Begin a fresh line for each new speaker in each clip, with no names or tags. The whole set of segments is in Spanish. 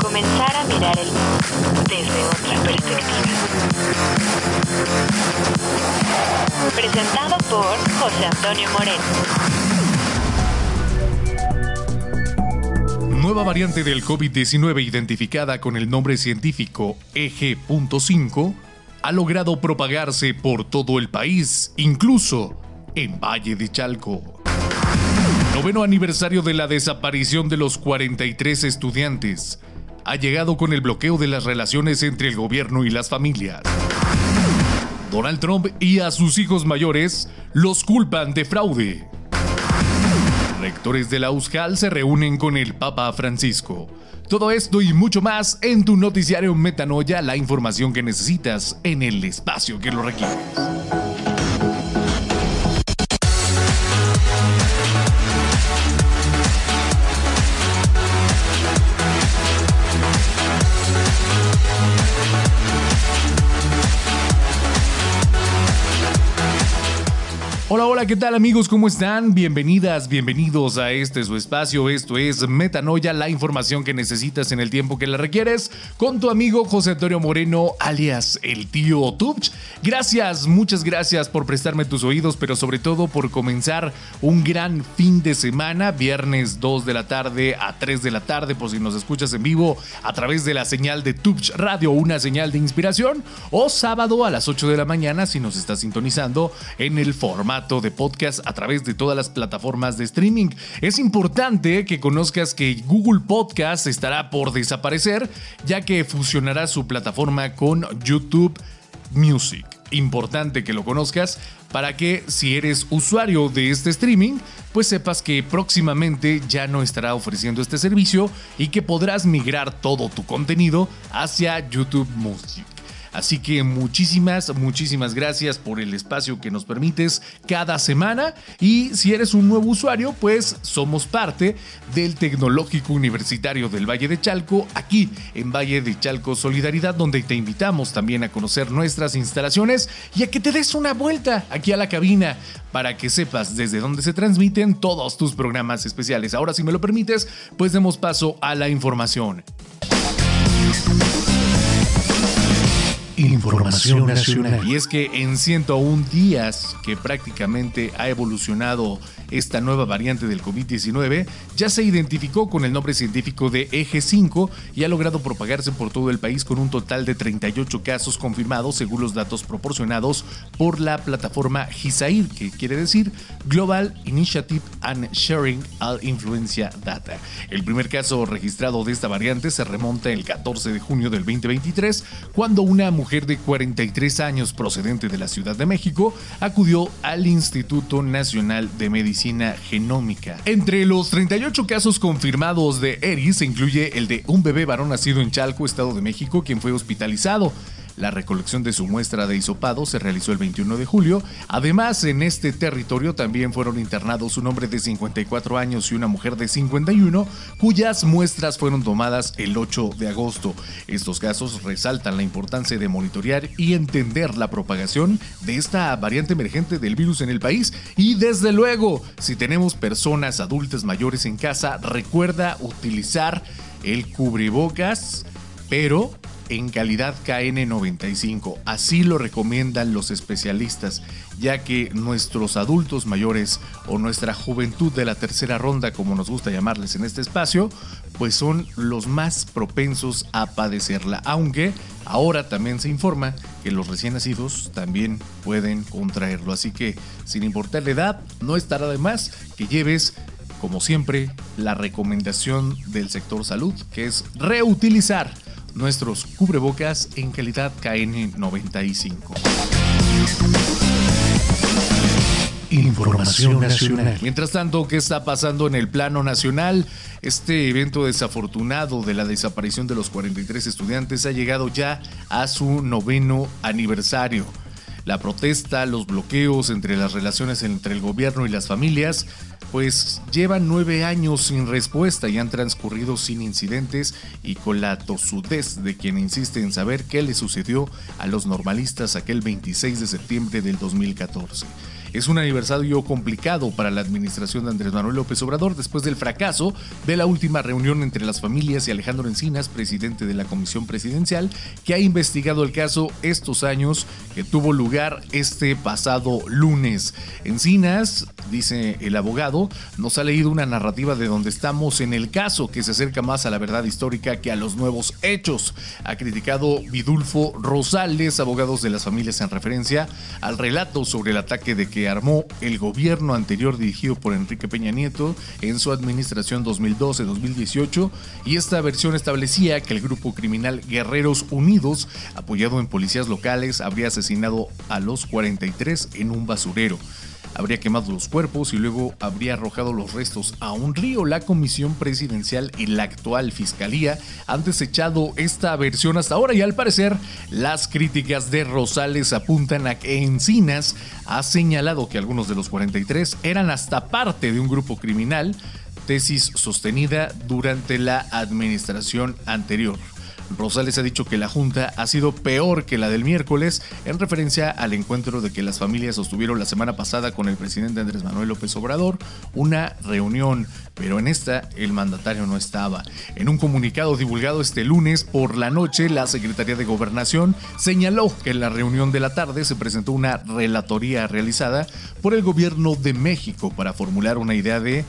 Comenzar a mirar el mundo desde otra perspectiva. Presentado por José Antonio Moreno.
Nueva variante del COVID-19 identificada con el nombre científico EG.5 ha logrado propagarse por todo el país, incluso en Valle de Chalco. Noveno aniversario de la desaparición de los 43 estudiantes ha llegado con el bloqueo de las relaciones entre el gobierno y las familias. Donald Trump y a sus hijos mayores los culpan de fraude. Rectores de la USCAL se reúnen con el Papa Francisco. Todo esto y mucho más en tu noticiario Metanoia, la información que necesitas en el espacio que lo requieres. Hola, hola, ¿qué tal amigos? ¿Cómo están? Bienvenidas, bienvenidos a este su espacio. Esto es Metanoia, la información que necesitas en el tiempo que la requieres, con tu amigo José Antonio Moreno, alias el tío Tubch. Gracias, muchas gracias por prestarme tus oídos, pero sobre todo por comenzar un gran fin de semana, viernes 2 de la tarde a 3 de la tarde, por si nos escuchas en vivo a través de la señal de Tubch Radio, una señal de inspiración, o sábado a las 8 de la mañana si nos estás sintonizando en el formato de podcast a través de todas las plataformas de streaming. Es importante que conozcas que Google Podcast estará por desaparecer, ya que fusionará su plataforma con YouTube Music. Importante que lo conozcas para que si eres usuario de este streaming, pues sepas que próximamente ya no estará ofreciendo este servicio y que podrás migrar todo tu contenido hacia YouTube Music. Así que muchísimas, muchísimas gracias por el espacio que nos permites cada semana. Y si eres un nuevo usuario, pues somos parte del Tecnológico Universitario del Valle de Chalco, aquí en Valle de Chalco Solidaridad, donde te invitamos también a conocer nuestras instalaciones y a que te des una vuelta aquí a la cabina para que sepas desde dónde se transmiten todos tus programas especiales. Ahora, si me lo permites, pues demos paso a la información. Información nacional. Y es que en 101 días que prácticamente ha evolucionado esta nueva variante del COVID-19, ya se identificó con el nombre científico de Eje 5 y ha logrado propagarse por todo el país con un total de 38 casos confirmados según los datos proporcionados por la plataforma GISAID, que quiere decir Global Initiative and Sharing All Influencia Data. El primer caso registrado de esta variante se remonta el 14 de junio del 2023, cuando una mujer de 43 años procedente de la Ciudad de México acudió al Instituto Nacional de Medicina Genómica. Entre los 38 casos confirmados de ERIS se incluye el de un bebé varón nacido en Chalco, Estado de México, quien fue hospitalizado. La recolección de su muestra de hisopado se realizó el 21 de julio. Además, en este territorio también fueron internados un hombre de 54 años y una mujer de 51, cuyas muestras fueron tomadas el 8 de agosto. Estos casos resaltan la importancia de monitorear y entender la propagación de esta variante emergente del virus en el país. Y desde luego, si tenemos personas adultas mayores en casa, recuerda utilizar el cubrebocas, pero en calidad KN95. Así lo recomiendan los especialistas, ya que nuestros adultos mayores o nuestra juventud de la tercera ronda, como nos gusta llamarles en este espacio, pues son los más propensos a padecerla, aunque ahora también se informa que los recién nacidos también pueden contraerlo. Así que, sin importar la edad, no estará de más que lleves como siempre, la recomendación del sector salud, que es reutilizar nuestros cubrebocas en calidad KN95. Información nacional. Mientras tanto, ¿qué está pasando en el plano nacional? Este evento desafortunado de la desaparición de los 43 estudiantes ha llegado ya a su noveno aniversario. La protesta, los bloqueos entre las relaciones entre el gobierno y las familias pues llevan nueve años sin respuesta y han transcurrido sin incidentes y con la tosudez de quien insiste en saber qué le sucedió a los normalistas aquel 26 de septiembre del 2014. Es un aniversario complicado para la administración de Andrés Manuel López Obrador después del fracaso de la última reunión entre las familias y Alejandro Encinas, presidente de la Comisión Presidencial, que ha investigado el caso estos años que tuvo lugar este pasado lunes. Encinas, dice el abogado, nos ha leído una narrativa de donde estamos en el caso que se acerca más a la verdad histórica que a los nuevos hechos. Ha criticado Vidulfo Rosales, abogados de las familias en referencia al relato sobre el ataque de que armó el gobierno anterior dirigido por Enrique Peña Nieto en su administración 2012-2018 y esta versión establecía que el grupo criminal Guerreros Unidos, apoyado en policías locales, habría asesinado a los 43 en un basurero habría quemado los cuerpos y luego habría arrojado los restos a un río. La comisión presidencial y la actual fiscalía han desechado esta versión hasta ahora y al parecer las críticas de Rosales apuntan a que Encinas ha señalado que algunos de los 43 eran hasta parte de un grupo criminal, tesis sostenida durante la administración anterior. Rosales ha dicho que la Junta ha sido peor que la del miércoles en referencia al encuentro de que las familias sostuvieron la semana pasada con el presidente Andrés Manuel López Obrador, una reunión, pero en esta el mandatario no estaba. En un comunicado divulgado este lunes por la noche, la Secretaría de Gobernación señaló que en la reunión de la tarde se presentó una relatoría realizada por el gobierno de México para formular una idea de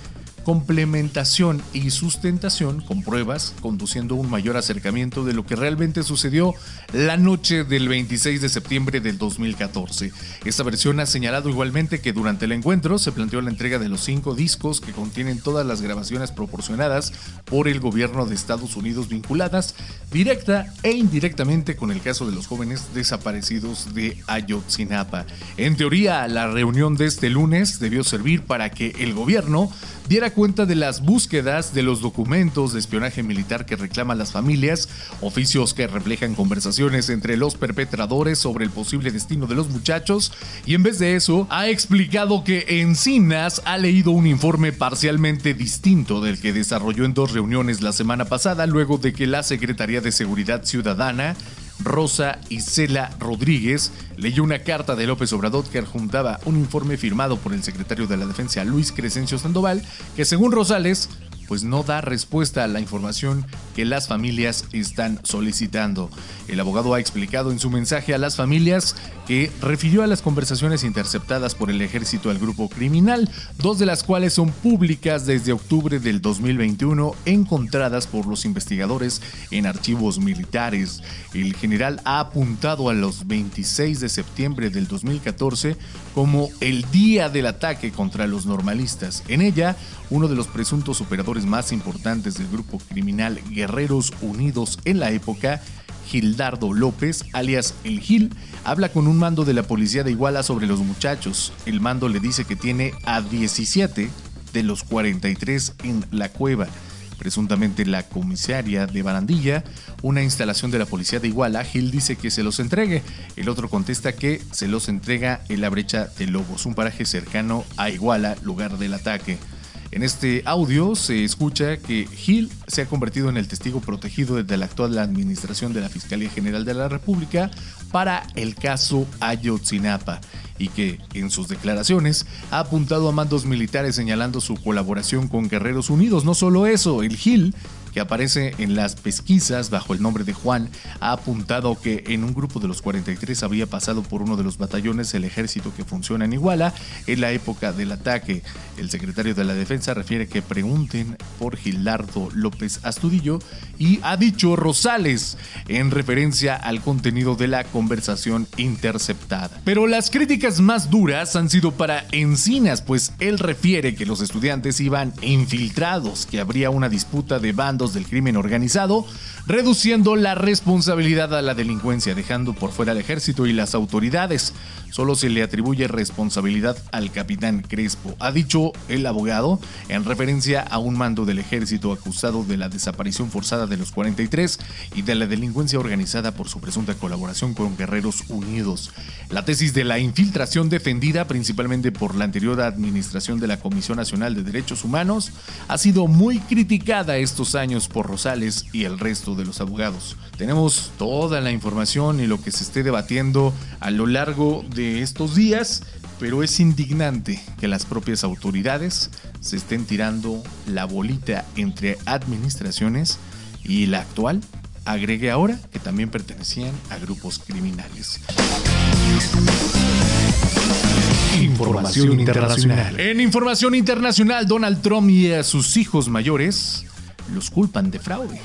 complementación y sustentación con pruebas, conduciendo un mayor acercamiento de lo que realmente sucedió la noche del 26 de septiembre del 2014. Esta versión ha señalado igualmente que durante el encuentro se planteó la entrega de los cinco discos que contienen todas las grabaciones proporcionadas por el gobierno de Estados Unidos vinculadas directa e indirectamente con el caso de los jóvenes desaparecidos de Ayotzinapa. En teoría, la reunión de este lunes debió servir para que el gobierno diera cuenta de las búsquedas de los documentos de espionaje militar que reclaman las familias, oficios que reflejan conversaciones entre los perpetradores sobre el posible destino de los muchachos, y en vez de eso, ha explicado que Encinas ha leído un informe parcialmente distinto del que desarrolló en dos reuniones la semana pasada, luego de que la Secretaría de Seguridad Ciudadana Rosa Isela Rodríguez leyó una carta de López Obrador que adjuntaba un informe firmado por el secretario de la Defensa Luis Crescencio Sandoval, que según Rosales pues no da respuesta a la información que las familias están solicitando. El abogado ha explicado en su mensaje a las familias que refirió a las conversaciones interceptadas por el ejército al grupo criminal, dos de las cuales son públicas desde octubre del 2021, encontradas por los investigadores en archivos militares. El general ha apuntado a los 26 de septiembre del 2014 como el día del ataque contra los normalistas. En ella, uno de los presuntos operadores más importantes del grupo criminal Guerreros Unidos en la época, Gildardo López, alias El Gil, habla con un mando de la policía de Iguala sobre los muchachos. El mando le dice que tiene a 17 de los 43 en la cueva. Presuntamente la comisaria de Barandilla, una instalación de la policía de Iguala, Gil dice que se los entregue. El otro contesta que se los entrega en la brecha de Lobos, un paraje cercano a Iguala, lugar del ataque. En este audio se escucha que Gil se ha convertido en el testigo protegido de la actual administración de la Fiscalía General de la República para el caso Ayotzinapa y que, en sus declaraciones, ha apuntado a mandos militares señalando su colaboración con Guerreros Unidos. No solo eso, el Gil que aparece en las pesquisas bajo el nombre de Juan, ha apuntado que en un grupo de los 43 había pasado por uno de los batallones del ejército que funciona en Iguala en la época del ataque. El secretario de la Defensa refiere que pregunten por Gilardo López Astudillo y ha dicho Rosales en referencia al contenido de la conversación interceptada. Pero las críticas más duras han sido para Encinas, pues él refiere que los estudiantes iban infiltrados, que habría una disputa de del crimen organizado, reduciendo la responsabilidad a la delincuencia, dejando por fuera al ejército y las autoridades. Solo se le atribuye responsabilidad al capitán Crespo, ha dicho el abogado, en referencia a un mando del ejército acusado de la desaparición forzada de los 43 y de la delincuencia organizada por su presunta colaboración con Guerreros Unidos. La tesis de la infiltración defendida principalmente por la anterior administración de la Comisión Nacional de Derechos Humanos ha sido muy criticada estos años por Rosales y el resto de los abogados. Tenemos toda la información y lo que se esté debatiendo a lo largo de estos días pero es indignante que las propias autoridades se estén tirando la bolita entre administraciones y la actual agregue ahora que también pertenecían a grupos criminales.
Información internacional.
En información internacional, Donald Trump y a sus hijos mayores los culpan de fraude.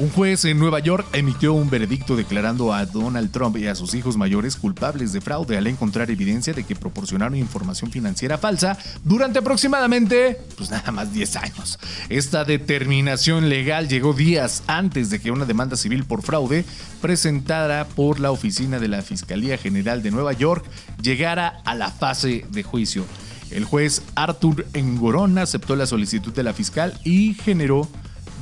Un juez en Nueva York emitió un veredicto declarando a Donald Trump y a sus hijos mayores culpables de fraude al encontrar evidencia de que proporcionaron información financiera falsa durante aproximadamente, pues nada más 10 años. Esta determinación legal llegó días antes de que una demanda civil por fraude presentada por la oficina de la Fiscalía General de Nueva York llegara a la fase de juicio. El juez Arthur Engorón aceptó la solicitud de la fiscal y generó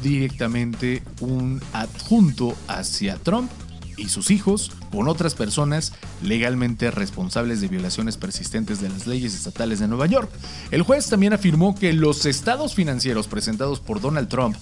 directamente un adjunto hacia Trump y sus hijos con otras personas legalmente responsables de violaciones persistentes de las leyes estatales de Nueva York. El juez también afirmó que los estados financieros presentados por Donald Trump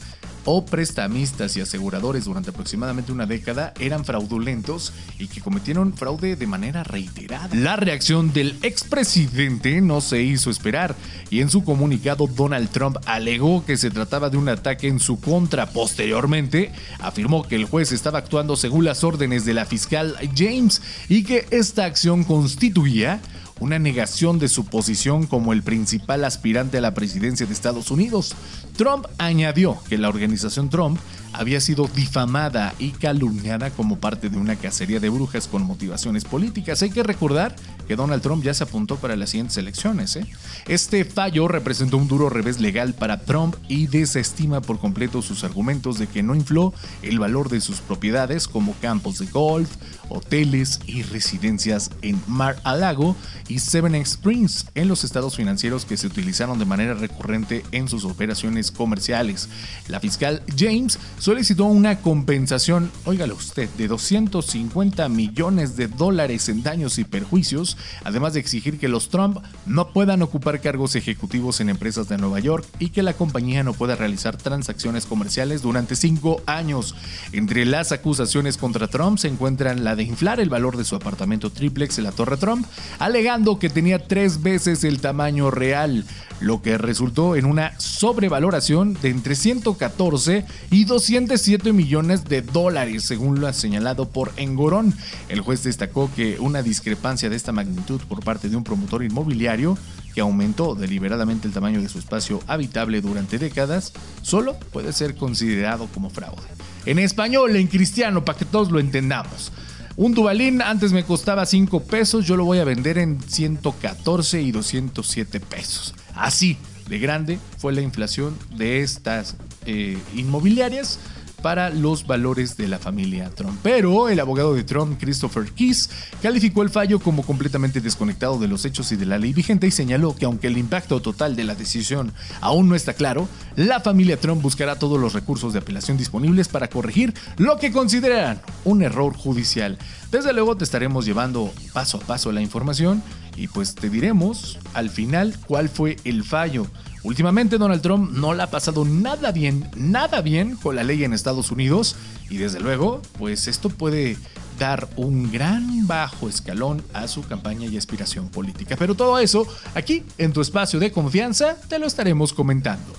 o prestamistas y aseguradores durante aproximadamente una década eran fraudulentos y que cometieron fraude de manera reiterada. La reacción del expresidente no se hizo esperar y en su comunicado Donald Trump alegó que se trataba de un ataque en su contra. Posteriormente afirmó que el juez estaba actuando según las órdenes de la fiscal James y que esta acción constituía una negación de su posición como el principal aspirante a la presidencia de Estados Unidos. Trump añadió que la organización Trump había sido difamada y calumniada como parte de una cacería de brujas con motivaciones políticas. Hay que recordar que Donald Trump ya se apuntó para las siguientes elecciones. ¿eh? Este fallo representó un duro revés legal para Trump y desestima por completo sus argumentos de que no infló el valor de sus propiedades como campos de golf, hoteles y residencias en Mar-a-Lago y Seven Springs en los estados financieros que se utilizaron de manera recurrente en sus operaciones comerciales. La fiscal James solicitó una compensación, óigalo usted, de 250 millones de dólares en daños y perjuicios, además de exigir que los Trump no puedan ocupar cargos ejecutivos en empresas de Nueva York y que la compañía no pueda realizar transacciones comerciales durante cinco años. Entre las acusaciones contra Trump se encuentran la de inflar el valor de su apartamento triplex en la Torre Trump, alegando que tenía tres veces el tamaño real, lo que resultó en una sobrevaloración de entre 114 y 200 7 millones de dólares, según lo señalado por Engorón. El juez destacó que una discrepancia de esta magnitud por parte de un promotor inmobiliario que aumentó deliberadamente el tamaño de su espacio habitable durante décadas, solo puede ser considerado como fraude. En español, en cristiano, para que todos lo entendamos. Un Dubalín antes me costaba 5 pesos, yo lo voy a vender en 114 y 207 pesos. Así de grande fue la inflación de estas eh, inmobiliarias para los valores de la familia Trump. Pero el abogado de Trump, Christopher Keys, calificó el fallo como completamente desconectado de los hechos y de la ley vigente y señaló que aunque el impacto total de la decisión aún no está claro, la familia Trump buscará todos los recursos de apelación disponibles para corregir lo que consideran un error judicial. Desde luego te estaremos llevando paso a paso la información y pues te diremos al final cuál fue el fallo. Últimamente Donald Trump no le ha pasado nada bien, nada bien con la ley en Estados Unidos y desde luego, pues esto puede dar un gran bajo escalón a su campaña y aspiración política. Pero todo eso, aquí en tu espacio de confianza, te lo estaremos comentando.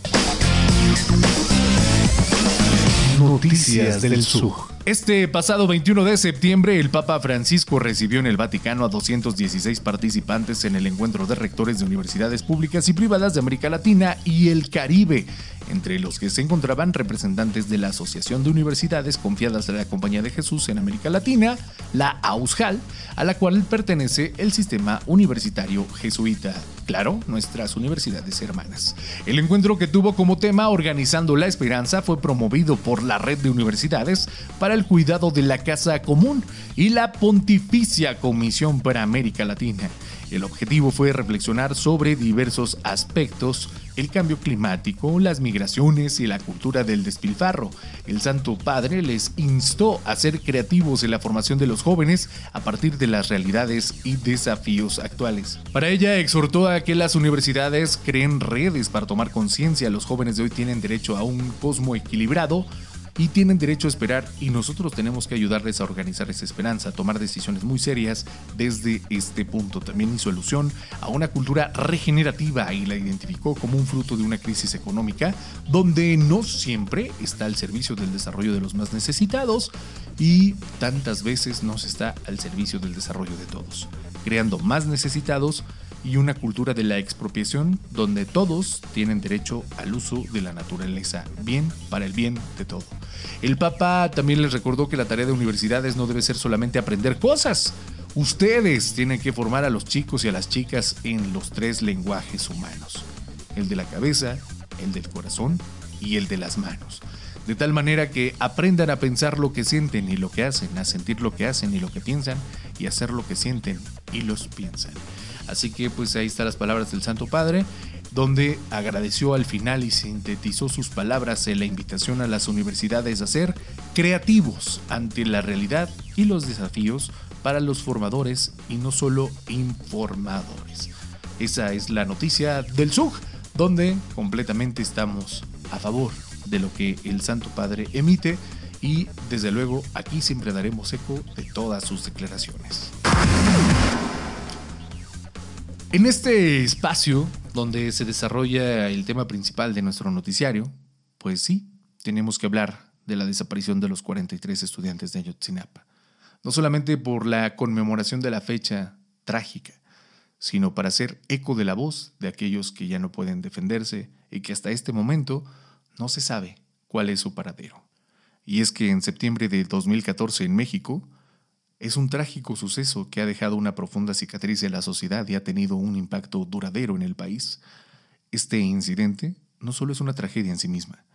Noticias del Sur.
Este pasado 21 de septiembre, el Papa Francisco recibió en el Vaticano a 216 participantes en el encuentro de rectores de universidades públicas y privadas de América Latina y el Caribe, entre los que se encontraban representantes de la Asociación de Universidades Confiadas de la Compañía de Jesús en América Latina, la AUSJAL, a la cual pertenece el sistema universitario jesuita. Claro, nuestras universidades hermanas. El encuentro que tuvo como tema Organizando la Esperanza fue promovido por la red de universidades para el cuidado de la Casa Común y la Pontificia Comisión para América Latina. El objetivo fue reflexionar sobre diversos aspectos, el cambio climático, las migraciones y la cultura del despilfarro. El Santo Padre les instó a ser creativos en la formación de los jóvenes a partir de las realidades y desafíos actuales. Para ella exhortó a que las universidades creen redes para tomar conciencia. Los jóvenes de hoy tienen derecho a un cosmo equilibrado y tienen derecho a esperar y nosotros tenemos que ayudarles a organizar esa esperanza, a tomar decisiones muy serias desde este punto. También hizo alusión a una cultura regenerativa y la identificó como un fruto de una crisis económica donde no siempre está al servicio del desarrollo de los más necesitados y tantas veces no se está al servicio del desarrollo de todos, creando más necesitados y una cultura de la expropiación donde todos tienen derecho al uso de la naturaleza, bien para el bien de todo. El Papa también les recordó que la tarea de universidades no debe ser solamente aprender cosas. Ustedes tienen que formar a los chicos y a las chicas en los tres lenguajes humanos. El de la cabeza, el del corazón y el de las manos. De tal manera que aprendan a pensar lo que sienten y lo que hacen, a sentir lo que hacen y lo que piensan y hacer lo que sienten y los piensan. Así que pues ahí están las palabras del Santo Padre, donde agradeció al final y sintetizó sus palabras en la invitación a las universidades a ser creativos ante la realidad y los desafíos para los formadores y no solo informadores. Esa es la noticia del SUG, donde completamente estamos a favor de lo que el Santo Padre emite y desde luego aquí siempre daremos eco de todas sus declaraciones. En este espacio donde se desarrolla el tema principal de nuestro noticiario, pues sí, tenemos que hablar de la desaparición de los 43 estudiantes de Ayotzinapa. No solamente por la conmemoración de la fecha trágica, sino para hacer eco de la voz de aquellos que ya no pueden defenderse y que hasta este momento no se sabe cuál es su paradero. Y es que en septiembre de 2014 en México, es un trágico suceso que ha dejado una profunda cicatriz en la sociedad y ha tenido un impacto duradero en el país. Este incidente no solo es una tragedia en sí misma,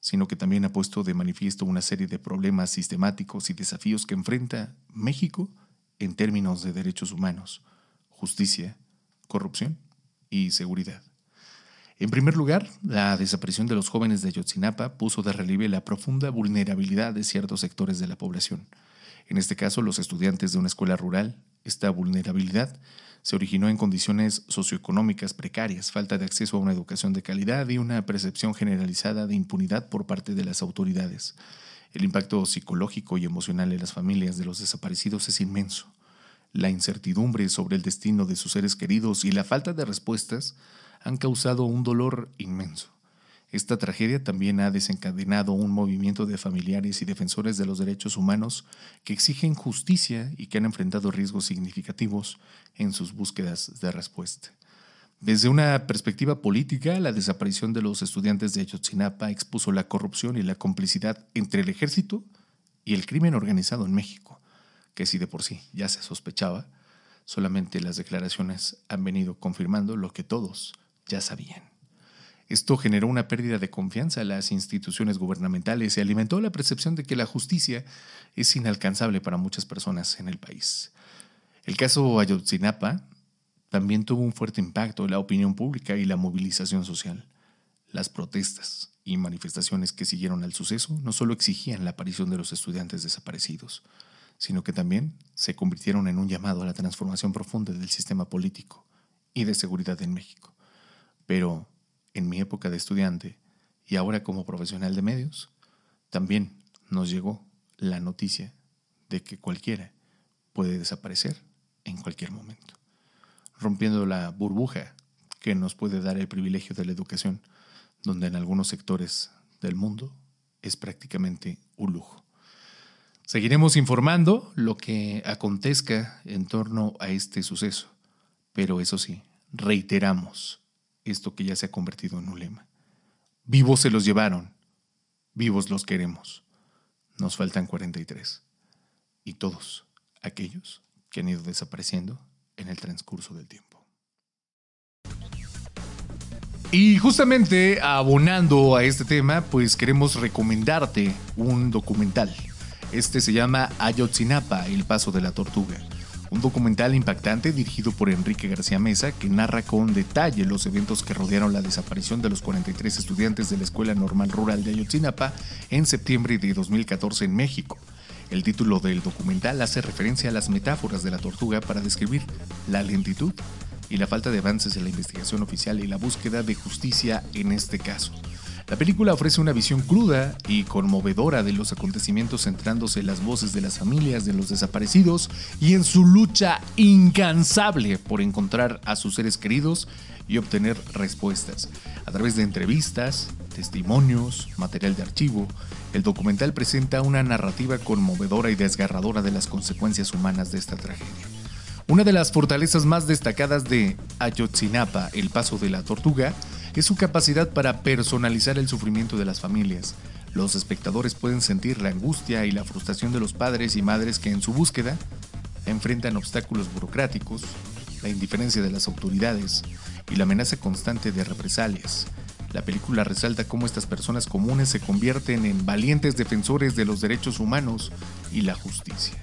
sino que también ha puesto de manifiesto una serie de problemas sistemáticos y desafíos que enfrenta México en términos de derechos humanos, justicia, corrupción y seguridad. En primer lugar, la desaparición de los jóvenes de Ayotzinapa puso de relieve la profunda vulnerabilidad de ciertos sectores de la población en este caso los estudiantes de una escuela rural. Esta vulnerabilidad se originó en condiciones socioeconómicas precarias, falta de acceso a una educación de calidad y una percepción generalizada de impunidad por parte de las autoridades. El impacto psicológico y emocional en las familias de los desaparecidos es inmenso. La incertidumbre sobre el destino de sus seres queridos y la falta de respuestas han causado un dolor inmenso. Esta tragedia también ha desencadenado un movimiento de familiares y defensores de los derechos humanos que exigen justicia y que han enfrentado riesgos significativos en sus búsquedas de respuesta. Desde una perspectiva política, la desaparición de los estudiantes de Ayotzinapa expuso la corrupción y la complicidad entre el ejército y el crimen organizado en México, que si de por sí ya se sospechaba, solamente las declaraciones han venido confirmando lo que todos ya sabían. Esto generó una pérdida de confianza en las instituciones gubernamentales y alimentó la percepción de que la justicia es inalcanzable para muchas personas en el país. El caso Ayotzinapa también tuvo un fuerte impacto en la opinión pública y la movilización social. Las protestas y manifestaciones que siguieron al suceso no solo exigían la aparición de los estudiantes desaparecidos, sino que también se convirtieron en un llamado a la transformación profunda del sistema político y de seguridad en México. Pero en mi época de estudiante y ahora como profesional de medios, también nos llegó la noticia de que cualquiera puede desaparecer en cualquier momento, rompiendo la burbuja que nos puede dar el privilegio de la educación, donde en algunos sectores del mundo es prácticamente un lujo. Seguiremos informando lo que acontezca en torno a este suceso, pero eso sí, reiteramos, esto que ya se ha convertido en un lema. Vivos se los llevaron, vivos los queremos. Nos faltan 43. Y todos aquellos que han ido desapareciendo en el transcurso del tiempo. Y justamente abonando a este tema, pues queremos recomendarte un documental. Este se llama Ayotzinapa, el paso de la tortuga un documental impactante dirigido por Enrique García Mesa que narra con detalle los eventos que rodearon la desaparición de los 43 estudiantes de la Escuela Normal Rural de Ayotzinapa en septiembre de 2014 en México. El título del documental hace referencia a las metáforas de la tortuga para describir la lentitud y la falta de avances en la investigación oficial y la búsqueda de justicia en este caso. La película ofrece una visión cruda y conmovedora de los acontecimientos centrándose en las voces de las familias de los desaparecidos y en su lucha incansable por encontrar a sus seres queridos y obtener respuestas. A través de entrevistas, testimonios, material de archivo, el documental presenta una narrativa conmovedora y desgarradora de las consecuencias humanas de esta tragedia. Una de las fortalezas más destacadas de Ayotzinapa, el paso de la tortuga, es su capacidad para personalizar el sufrimiento de las familias. Los espectadores pueden sentir la angustia y la frustración de los padres y madres que en su búsqueda enfrentan obstáculos burocráticos, la indiferencia de las autoridades y la amenaza constante de represalias. La película resalta cómo estas personas comunes se convierten en valientes defensores de los derechos humanos y la justicia.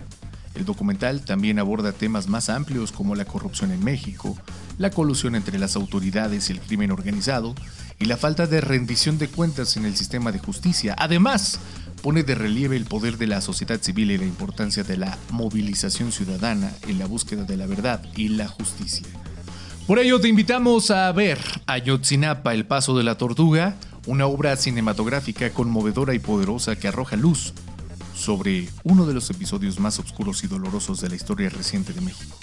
El documental también aborda temas más amplios como la corrupción en México, la colusión entre las autoridades y el crimen organizado y la falta de rendición de cuentas en el sistema de justicia. Además, pone de relieve el poder de la sociedad civil y la importancia de la movilización ciudadana en la búsqueda de la verdad y la justicia. Por ello te invitamos a ver Ayotzinapa, el paso de la tortuga, una obra cinematográfica conmovedora y poderosa que arroja luz sobre uno de los episodios más oscuros y dolorosos de la historia reciente de México.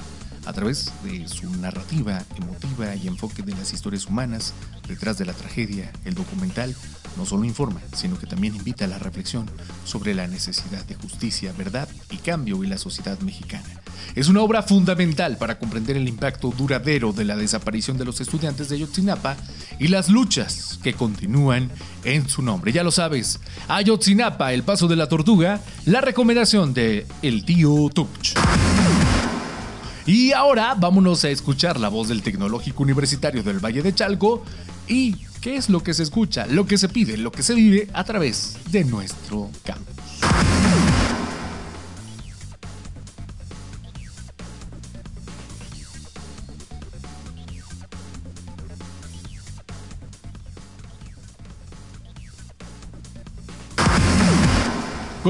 A través de su narrativa emotiva y enfoque de las historias humanas detrás de la tragedia, el documental no solo informa, sino que también invita a la reflexión sobre la necesidad de justicia, verdad y cambio en la sociedad mexicana. Es una obra fundamental para comprender el impacto duradero de la desaparición de los estudiantes de Ayotzinapa y las luchas que continúan en su nombre. Ya lo sabes, Ayotzinapa, el paso de la tortuga, la recomendación de El tío Tuch. Y ahora vámonos a escuchar la voz del Tecnológico Universitario del Valle de Chalco y qué es lo que se escucha, lo que se pide, lo que se vive a través de nuestro campus.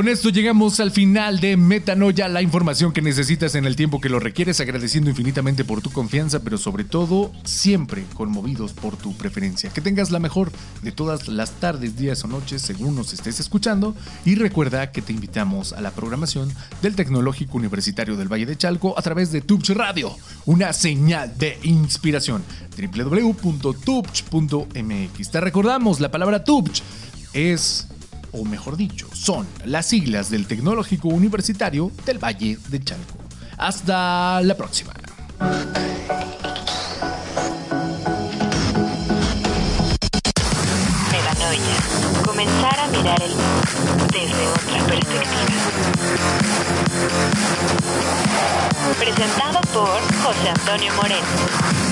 Con esto llegamos al final de Metanoia, la información que necesitas en el tiempo que lo requieres, agradeciendo infinitamente por tu confianza, pero sobre todo siempre conmovidos por tu preferencia. Que tengas la mejor de todas las tardes, días o noches según nos estés escuchando y recuerda que te invitamos a la programación del Tecnológico Universitario del Valle de Chalco a través de Tubch Radio, una señal de inspiración www.tubch.mx. Te recordamos, la palabra Tubch es o mejor dicho, son las siglas del Tecnológico Universitario del Valle de Chalco. Hasta la próxima.
Comenzar a mirar el mundo desde otra perspectiva. Presentado por José Antonio Moreno.